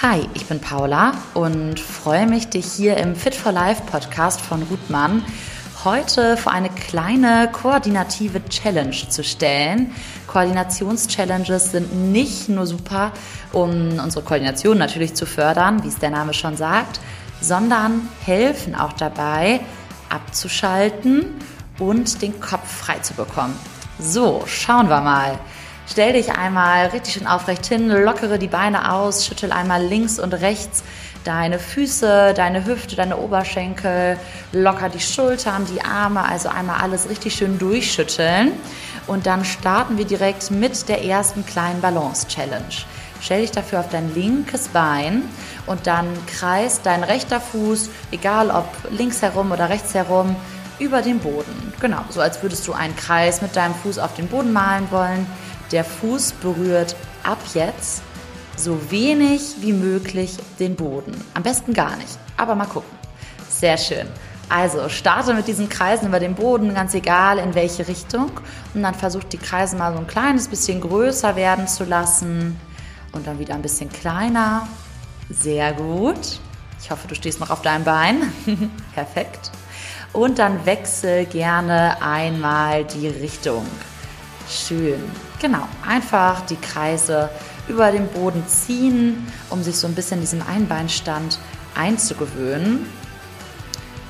Hi, ich bin Paula und freue mich, dich hier im Fit for Life Podcast von Ruthmann heute vor eine kleine koordinative Challenge zu stellen. Koordinationschallenges sind nicht nur super, um unsere Koordination natürlich zu fördern, wie es der Name schon sagt, sondern helfen auch dabei, abzuschalten und den Kopf frei zu bekommen. So, schauen wir mal. Stell dich einmal richtig schön aufrecht hin, lockere die Beine aus, schüttel einmal links und rechts deine Füße, deine Hüfte, deine Oberschenkel, locker die Schultern, die Arme, also einmal alles richtig schön durchschütteln. Und dann starten wir direkt mit der ersten kleinen Balance-Challenge. Stell dich dafür auf dein linkes Bein und dann kreist dein rechter Fuß, egal ob links herum oder rechts herum, über den Boden. Genau, so als würdest du einen Kreis mit deinem Fuß auf den Boden malen wollen. Der Fuß berührt ab jetzt so wenig wie möglich den Boden. Am besten gar nicht, aber mal gucken. Sehr schön. Also starte mit diesen Kreisen über den Boden, ganz egal in welche Richtung. Und dann versuch die Kreise mal so ein kleines bisschen größer werden zu lassen. Und dann wieder ein bisschen kleiner. Sehr gut. Ich hoffe, du stehst noch auf deinem Bein. Perfekt. Und dann wechsel gerne einmal die Richtung. Schön. Genau, einfach die Kreise über den Boden ziehen, um sich so ein bisschen diesem Einbeinstand einzugewöhnen.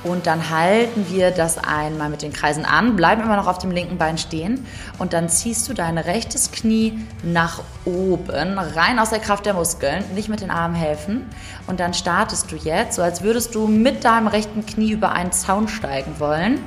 Und dann halten wir das einmal mit den Kreisen an, bleiben immer noch auf dem linken Bein stehen und dann ziehst du dein rechtes Knie nach oben, rein aus der Kraft der Muskeln, nicht mit den Armen helfen. Und dann startest du jetzt, so als würdest du mit deinem rechten Knie über einen Zaun steigen wollen,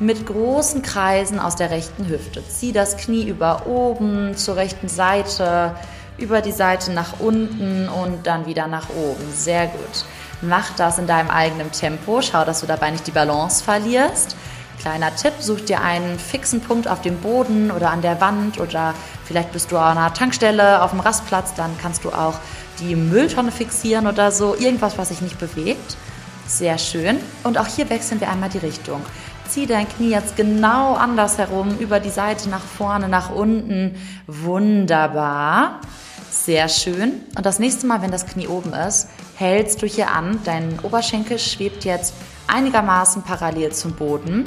mit großen Kreisen aus der rechten Hüfte. Zieh das Knie über oben zur rechten Seite, über die Seite nach unten und dann wieder nach oben. Sehr gut. Mach das in deinem eigenen Tempo. Schau, dass du dabei nicht die Balance verlierst. Kleiner Tipp, such dir einen fixen Punkt auf dem Boden oder an der Wand oder vielleicht bist du an einer Tankstelle auf dem Rastplatz, dann kannst du auch die Mülltonne fixieren oder so. Irgendwas, was sich nicht bewegt. Sehr schön. Und auch hier wechseln wir einmal die Richtung. Zieh dein Knie jetzt genau anders herum, über die Seite nach vorne, nach unten. Wunderbar. Sehr schön. Und das nächste Mal, wenn das Knie oben ist, hältst du hier an. Dein Oberschenkel schwebt jetzt einigermaßen parallel zum Boden.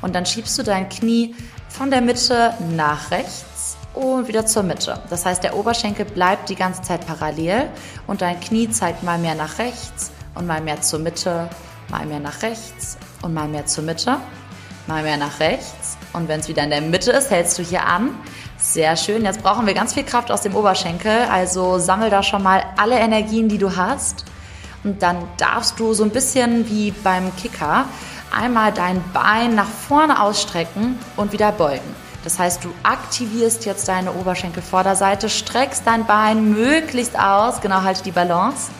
Und dann schiebst du dein Knie von der Mitte nach rechts und wieder zur Mitte. Das heißt, der Oberschenkel bleibt die ganze Zeit parallel und dein Knie zeigt mal mehr nach rechts und mal mehr zur Mitte, mal mehr nach rechts und mal mehr zur Mitte, mal mehr nach rechts. Und wenn es wieder in der Mitte ist, hältst du hier an sehr schön. Jetzt brauchen wir ganz viel Kraft aus dem Oberschenkel. Also sammel da schon mal alle Energien, die du hast. Und dann darfst du so ein bisschen wie beim Kicker einmal dein Bein nach vorne ausstrecken und wieder beugen. Das heißt, du aktivierst jetzt deine Oberschenkelvorderseite, streckst dein Bein möglichst aus, genau halte die Balance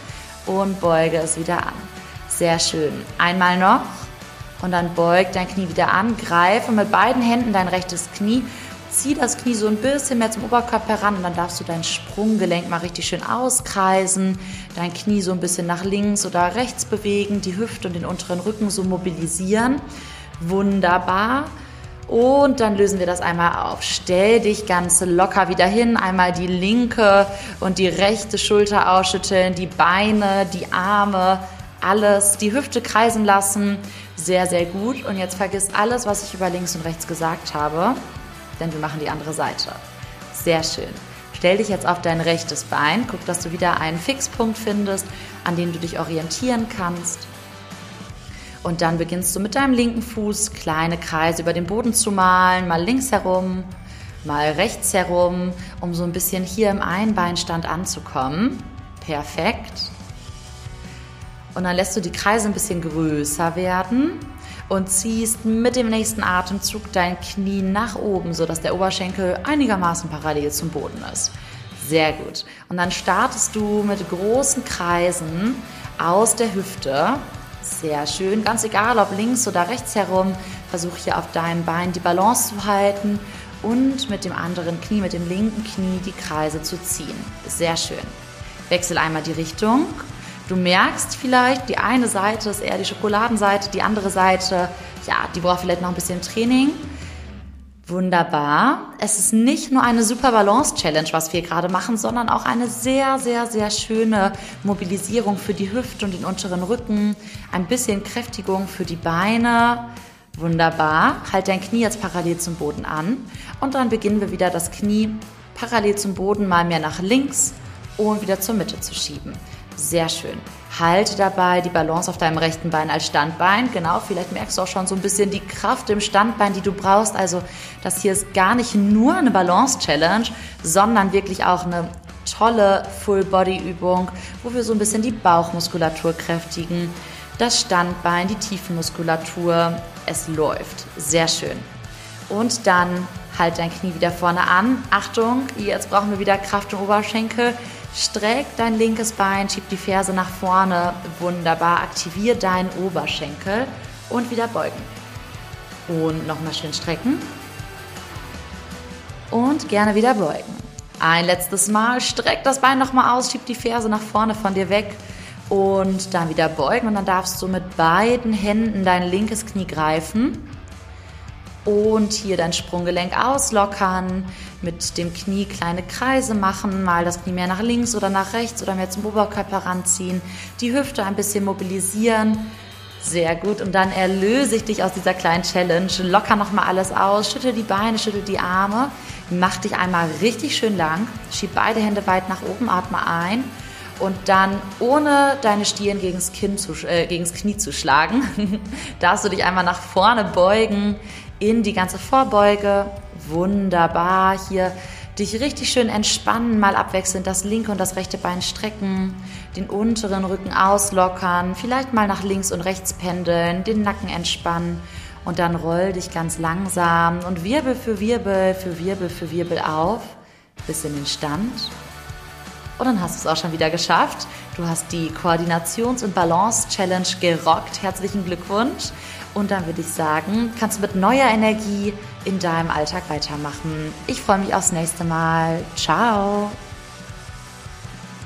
und beuge es wieder an. Sehr schön. Einmal noch und dann beug dein Knie wieder an, greife mit beiden Händen dein rechtes Knie Zieh das Knie so ein bisschen mehr zum Oberkörper heran und dann darfst du dein Sprunggelenk mal richtig schön auskreisen, dein Knie so ein bisschen nach links oder rechts bewegen, die Hüfte und den unteren Rücken so mobilisieren. Wunderbar. Und dann lösen wir das einmal auf. Stell dich ganz locker wieder hin. Einmal die linke und die rechte Schulter ausschütteln, die Beine, die Arme, alles, die Hüfte kreisen lassen. Sehr, sehr gut. Und jetzt vergiss alles, was ich über links und rechts gesagt habe denn wir machen die andere Seite. Sehr schön. Stell dich jetzt auf dein rechtes Bein, guck, dass du wieder einen Fixpunkt findest, an dem du dich orientieren kannst. Und dann beginnst du mit deinem linken Fuß kleine Kreise über den Boden zu malen, mal links herum, mal rechts herum, um so ein bisschen hier im Einbeinstand anzukommen. Perfekt. Und dann lässt du die Kreise ein bisschen größer werden und ziehst mit dem nächsten Atemzug dein Knie nach oben, sodass der Oberschenkel einigermaßen parallel zum Boden ist. Sehr gut. Und dann startest du mit großen Kreisen aus der Hüfte. Sehr schön. Ganz egal, ob links oder rechts herum. Versuch hier auf deinem Bein die Balance zu halten und mit dem anderen Knie, mit dem linken Knie, die Kreise zu ziehen. Sehr schön. Wechsel einmal die Richtung Du merkst vielleicht, die eine Seite ist eher die Schokoladenseite, die andere Seite, ja, die braucht vielleicht noch ein bisschen Training. Wunderbar. Es ist nicht nur eine super Balance-Challenge, was wir gerade machen, sondern auch eine sehr, sehr, sehr schöne Mobilisierung für die Hüfte und den unteren Rücken. Ein bisschen Kräftigung für die Beine. Wunderbar. Halt dein Knie jetzt parallel zum Boden an. Und dann beginnen wir wieder das Knie parallel zum Boden mal mehr nach links und wieder zur Mitte zu schieben. Sehr schön. Halte dabei die Balance auf deinem rechten Bein als Standbein. Genau, vielleicht merkst du auch schon so ein bisschen die Kraft im Standbein, die du brauchst. Also das hier ist gar nicht nur eine Balance-Challenge, sondern wirklich auch eine tolle Full-Body-Übung, wo wir so ein bisschen die Bauchmuskulatur kräftigen, das Standbein, die Tiefenmuskulatur. Es läuft. Sehr schön. Und dann halt dein Knie wieder vorne an. Achtung, jetzt brauchen wir wieder Kraft im Oberschenkel. Streck dein linkes Bein, schieb die Ferse nach vorne. Wunderbar. Aktivier deinen Oberschenkel und wieder beugen. Und nochmal schön strecken. Und gerne wieder beugen. Ein letztes Mal. Streck das Bein nochmal aus, schieb die Ferse nach vorne von dir weg. Und dann wieder beugen. Und dann darfst du mit beiden Händen dein linkes Knie greifen und hier dein Sprunggelenk auslockern, mit dem Knie kleine Kreise machen, mal das Knie mehr nach links oder nach rechts oder mehr zum Oberkörper ranziehen, die Hüfte ein bisschen mobilisieren. Sehr gut. Und dann erlöse ich dich aus dieser kleinen Challenge. Locker nochmal alles aus. Schüttel die Beine, schüttel die Arme. Mach dich einmal richtig schön lang. Schieb beide Hände weit nach oben, atme ein. Und dann, ohne deine Stirn gegens, zu, äh, gegens Knie zu schlagen, darfst du dich einmal nach vorne beugen, in die ganze Vorbeuge. Wunderbar. Hier dich richtig schön entspannen, mal abwechselnd das linke und das rechte Bein strecken, den unteren Rücken auslockern, vielleicht mal nach links und rechts pendeln, den Nacken entspannen und dann roll dich ganz langsam und Wirbel für Wirbel für Wirbel für Wirbel auf bis in den Stand. Und dann hast du es auch schon wieder geschafft. Du hast die Koordinations- und Balance-Challenge gerockt. Herzlichen Glückwunsch. Und dann würde ich sagen, kannst du mit neuer Energie in deinem Alltag weitermachen. Ich freue mich aufs nächste Mal. Ciao.